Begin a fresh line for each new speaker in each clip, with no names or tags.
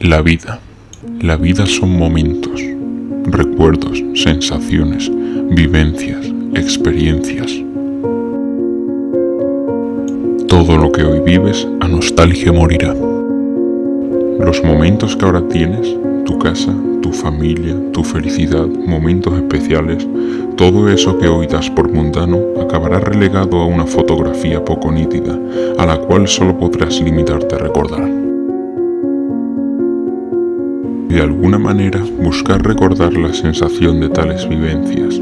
La vida. La vida son momentos, recuerdos, sensaciones, vivencias, experiencias. Todo lo que hoy vives a nostalgia morirá. Los momentos que ahora tienes, tu casa, tu familia, tu felicidad, momentos especiales, todo eso que hoy das por mundano acabará relegado a una fotografía poco nítida, a la cual solo podrás limitarte a recordar de alguna manera buscar recordar la sensación de tales vivencias,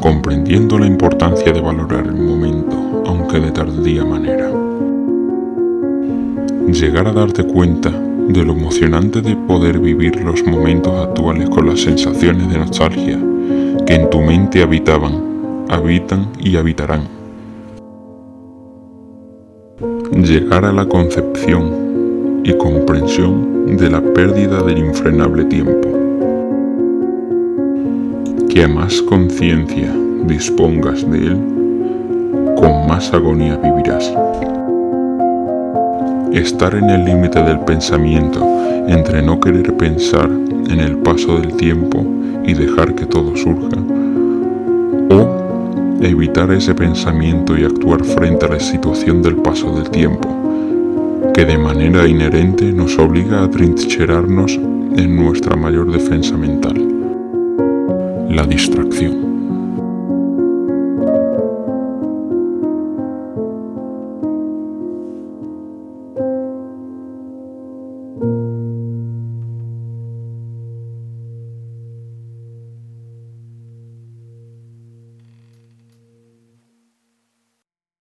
comprendiendo la importancia de valorar el momento, aunque de tardía manera. Llegar a darte cuenta de lo emocionante de poder vivir los momentos actuales con las sensaciones de nostalgia que en tu mente habitaban, habitan y habitarán. Llegar a la concepción y comprensión de la pérdida del infrenable tiempo. Que a más conciencia dispongas de él, con más agonía vivirás. Estar en el límite del pensamiento entre no querer pensar en el paso del tiempo y dejar que todo surja, o evitar ese pensamiento y actuar frente a la situación del paso del tiempo que de manera inherente nos obliga a trincherarnos en nuestra mayor defensa mental, la distracción.